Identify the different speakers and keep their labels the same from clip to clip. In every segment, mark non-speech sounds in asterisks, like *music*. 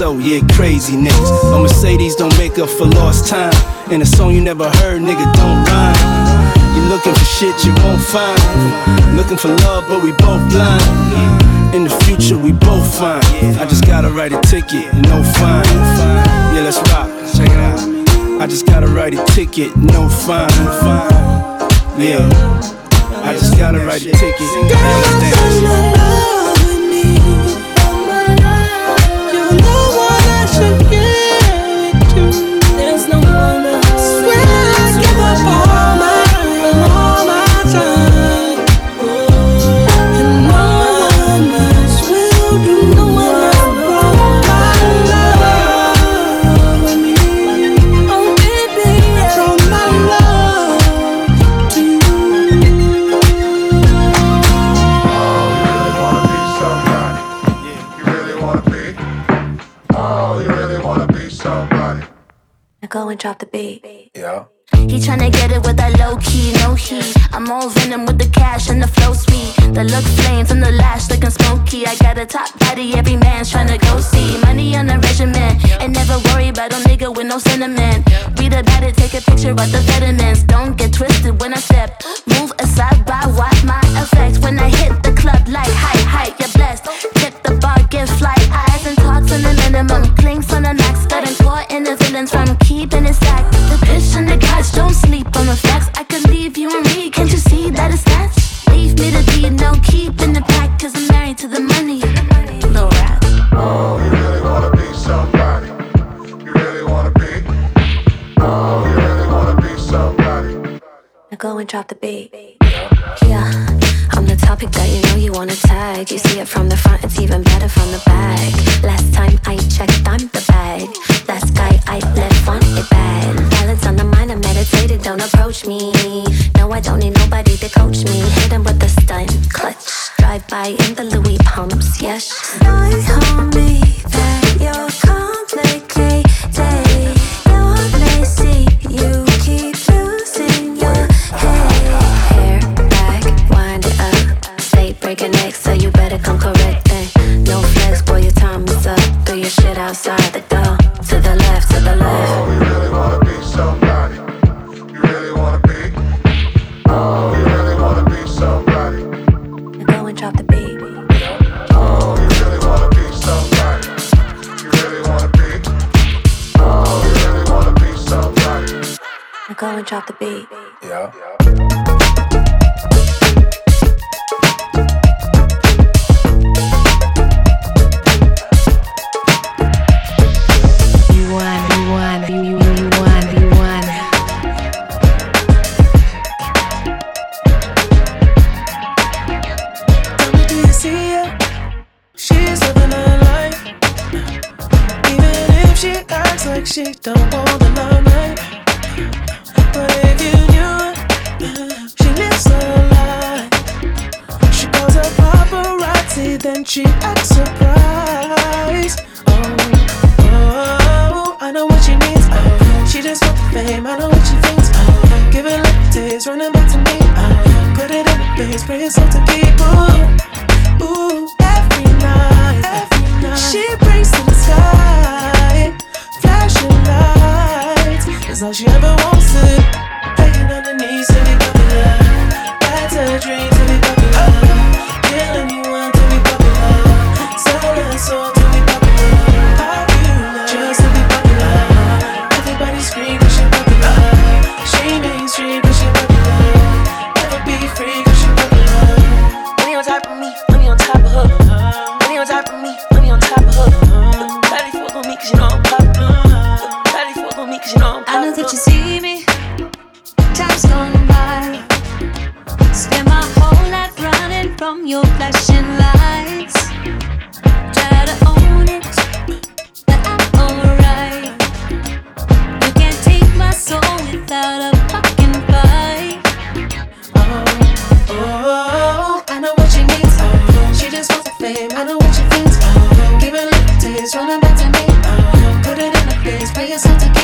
Speaker 1: So, yeah, crazy niggas. A Mercedes don't make up for lost time. And a song you never heard, nigga, don't rhyme. You looking for shit you won't find. Looking for love, but we both blind. In the future, we both fine. I just gotta write a ticket, no fine. Yeah, let's rock. Check it out. I just gotta write a ticket, no fine. Yeah, I just gotta write a ticket. Yeah,
Speaker 2: drop the beat.
Speaker 3: Yeah.
Speaker 2: He tryna get it with that low key, no heat. I'm all venom with the cash and the flow sweet. The look flames and the lash looking smoky. I got a top body, every man's tryna go see. Money on the regimen, and never worry about a nigga with no sentiment. Read about it, take a picture of the vitamins. Don't get twisted when I step. Go and drop the beat. Yeah, I'm the topic that you know you wanna tag. You see it from the front, it's even better from the back. Last time I checked, I'm the bag. Last guy I left on it bad. Balance on the mind, I'm meditated, don't approach me. No, I don't need nobody to coach me. Hit him with the stunt, clutch. Drive by in the Louis pumps, yes. I homie that you're complicated. Outside
Speaker 4: fame. I know what she thinks. Oh, give it like days, running back to me. Oh, put it in the face, pray it's all to. Ooh, ooh, every night, every night. She breaks to the sky, flashing lights. That's all she ever wants to. flame. I know what you think. Give it like It's running back to me. Put it in the face, pay yourself to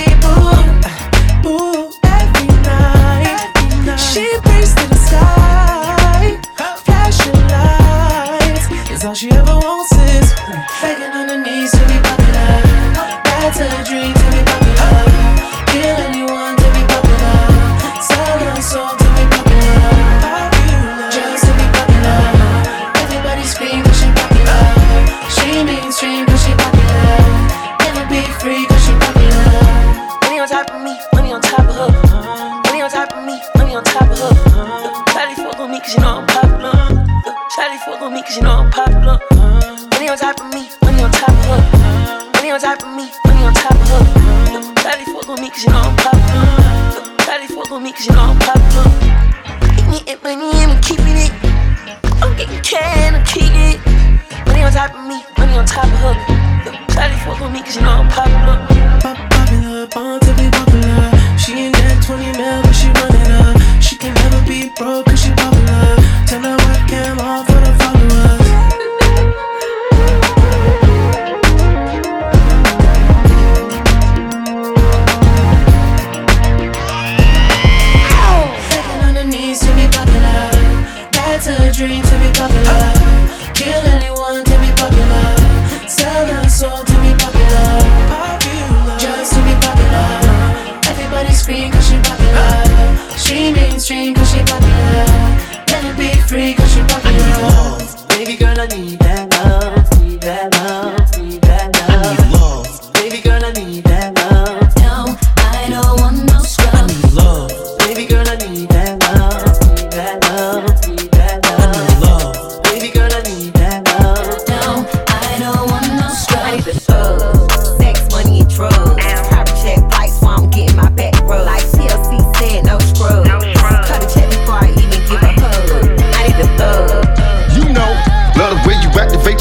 Speaker 5: chega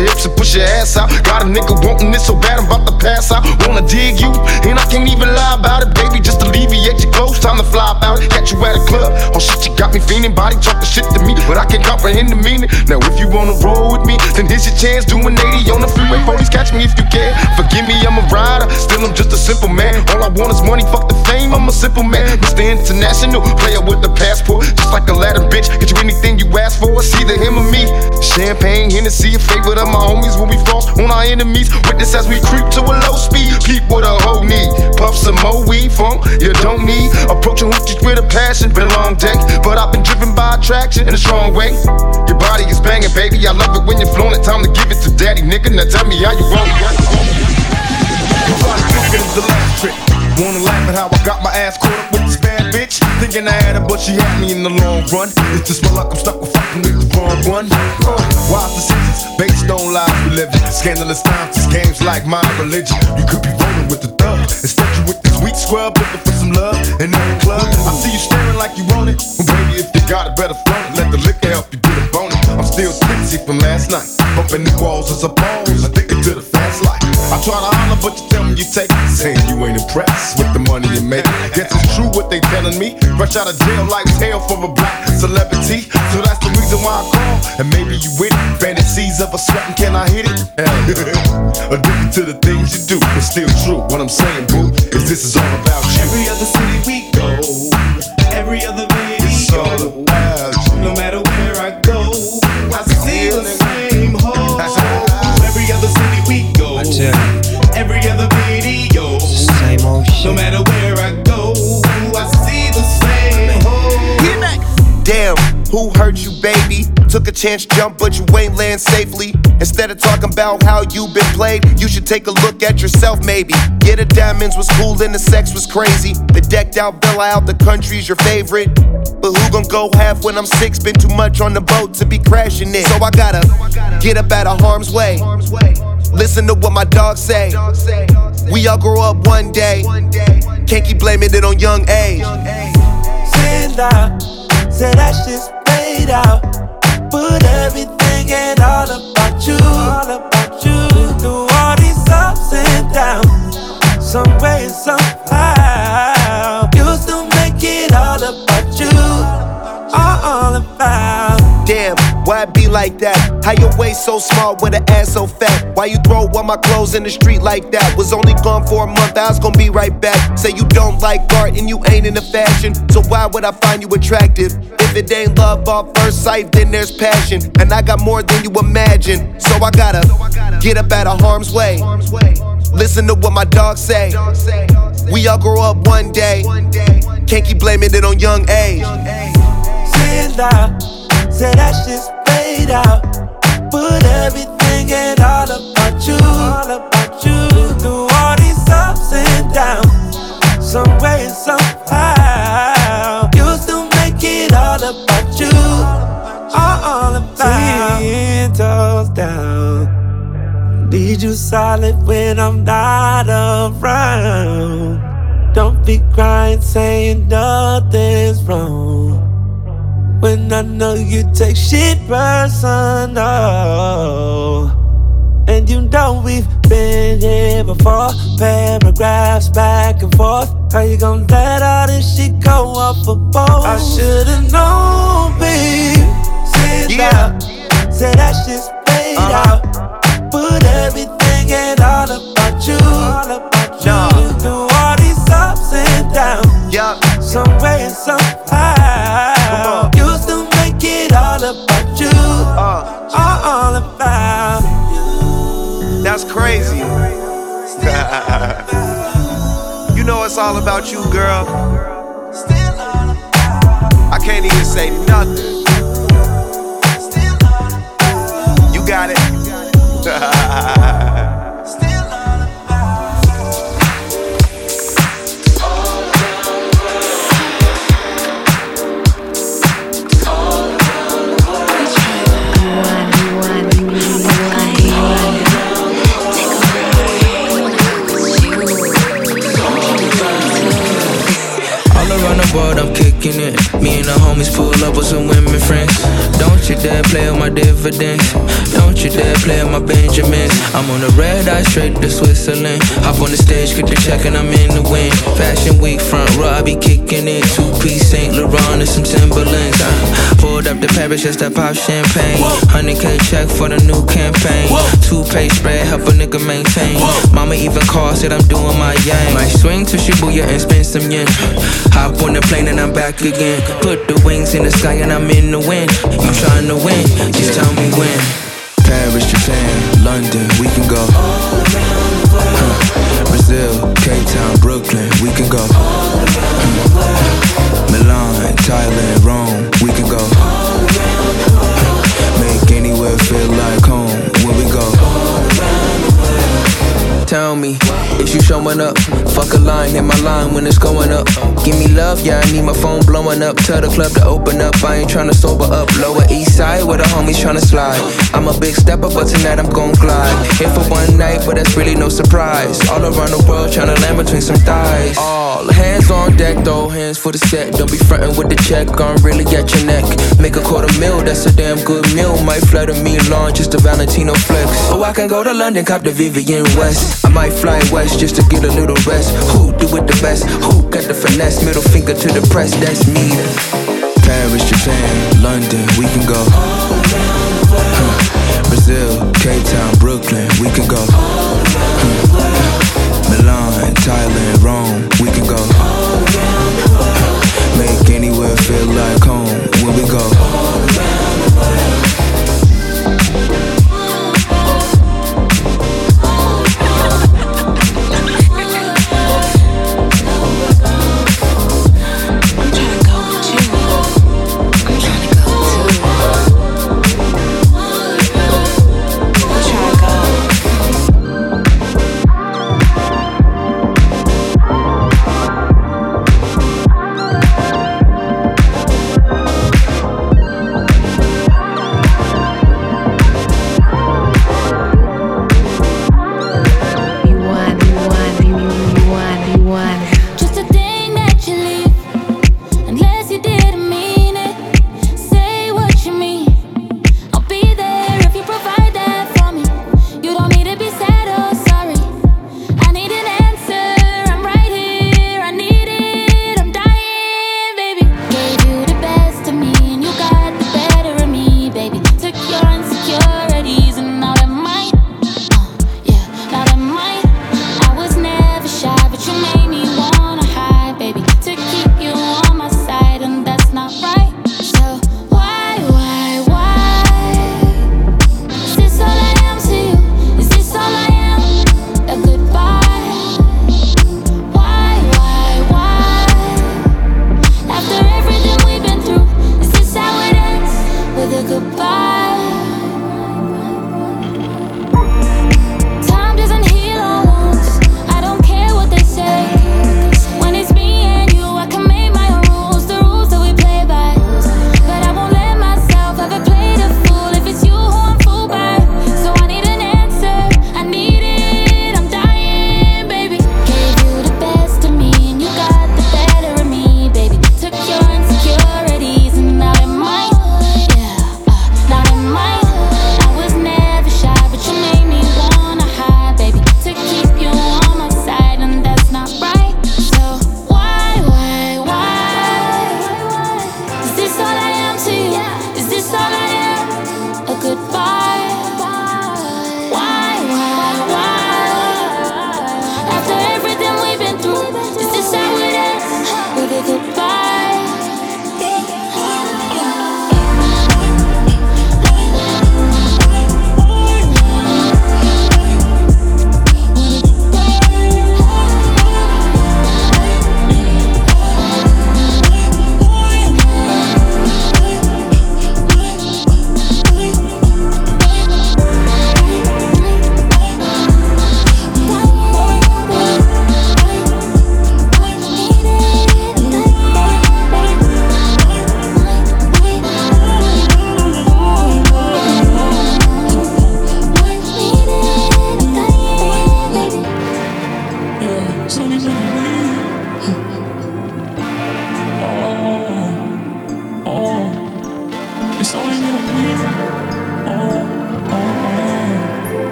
Speaker 5: your hips and push your ass out. Got a nigga wanting this so bad, I'm about to pass out. Wanna dig you, and I can't even lie about it, baby. Just alleviate your clothes, time to fly about it. Catch you at a club, oh shit, you got me feeling. Body talking shit to me, but I can't comprehend the meaning. Now, if you wanna roll with me, then here's your chance. Doing 80 on the freeway, police catch me if you can. Forgive me, I'm a rider, still I'm just a simple man. All I want is money, fuck the fame, I'm a simple man. Mr. International, player with a passport, just like a ladder, bitch. Get you anything you ask for, it's either him or me. Champagne, Hennessy, a favorite of my homies when we fall on our enemies. Witness as we creep to a low speed. Peep what a hoe need. Puff some more weed from you don't need. Approaching hoochies with a passion. Been long day, but I've been driven by attraction in a strong way. Your body is banging, baby. I love it when you're flowing. Time to give it to daddy, nigga. Now tell me how you roll it. Last. Wanna laugh at how I got my ass caught up with this bad bitch. Thinking I had her, but she had me in the long run. It's just my luck, I'm stuck with fucking with the wrong one. Uh, wise decisions based on lies we live in. Scandalous times, this game's like my religion. You could be rolling with the thug. Instead, you with this weak scrub looking for some love. In the club, I see you staring like you want it. Well, baby, if you got it, better it. Let the liquor help you get a bonus. I'm still tipsy from last night. Bumping the walls as a pose. The fast life. I try to holler, but you tell me you take. Saying you ain't impressed with the money you make. Guess it's true what they telling me. Rush out of jail, life's hell for a black celebrity. So that's the reason why I call. And maybe you with it. Fantasies of a sweating, can I hit it? Eh. *laughs* Addicted to the things you do. It's still true. What I'm saying, boo, is this is all about you.
Speaker 1: Every other city we
Speaker 6: Took a chance jump, but you ain't land safely. Instead of talking about how you been played, you should take a look at yourself, maybe. Yeah, the diamonds was cool and the sex was crazy. The decked out villa out the country's your favorite. But who gon' go half when I'm six? Been too much on the boat to be crashing it. So I gotta get up out of harm's way. Listen to what my dogs say. We all grow up one day. Can't keep blaming it on young age.
Speaker 7: Stand out. Say that shit's out. Put everything and all about you. All about you. Through all these ups and downs. Some way and somehow. You still make it all about you. All, all about.
Speaker 6: Damn, why be like that? How your waist so small with an ass so fat? Why you throw all my clothes in the street like that? Was only gone for a month, I was gonna be right back. Say you don't like art and you ain't into fashion, so why would I find you attractive? If it ain't love off first sight, then there's passion. And I got more than you imagine, so I gotta get up out of harm's way. Listen to what my dogs say. We all grow up one day. Can't keep blaming it on young age.
Speaker 7: Say that shit's paid out. Put everything and all about you. All about you. Through all these ups and downs. Some way and somehow. You still make it all about you. All, about. Ten toes down. Need you solid when I'm not around. Don't be crying, saying nothing's wrong. When I know you take shit personal. And you know we've been here before. Paragraphs back and forth. How you gonna let all this shit go off a boat? I should've known, babe.
Speaker 6: It's about you, girl. I can't even say nothing. You got it. *laughs*
Speaker 8: Don't you dare play on my Benjamins. I'm on the red eye straight to Switzerland. Hop on the stage, get the check, and I'm in the wind. Fashion week front row, I be kicking it. Two piece Saint Laurent and some Timberlands. I pulled up to Paris just to pop champagne. Honey K check for the new campaign. Two page spread, help a nigga maintain. Mama even called, said I'm doing my yang. Might swing to Shibuya and spend some yen. Hop on the plane and I'm back again. Put the wings in the sky and I'm in the wind. You trying to win? Just tell me when. Paris, Japan, London, we can go. Huh. Brazil, Cape Town, Brooklyn, we can go. Huh. Milan, Thailand, Rome, we can go. Huh. Make anywhere feel like home when we go. all around Tell me, is you showing up? Fuck a line, hit my line when it's going up. Give me love, yeah, I need my phone blowing up. Tell the club to open up, I ain't tryna sober up. Lower east side where the homies tryna slide. I'm a big stepper, but tonight I'm gon' glide. Here for one night, but that's really no surprise. All around the world tryna land between some thighs. All hands on deck, though, hands for the set. Don't be frontin' with the check, I'm really at your neck. Make a quarter mil, that's a damn good meal. Might fly to Milan, just a Valentino flex. Oh, I can go to London, cop the Vivienne West. I might fly west just to get a little rest. Who do it the best? Who got the finesse? Middle finger to the press, that's me. Paris, Japan, London, we can go. Brazil, Cape Town, Brooklyn, we can go. Milan, Thailand, Rome, we can go. Make anywhere feel like home when we go.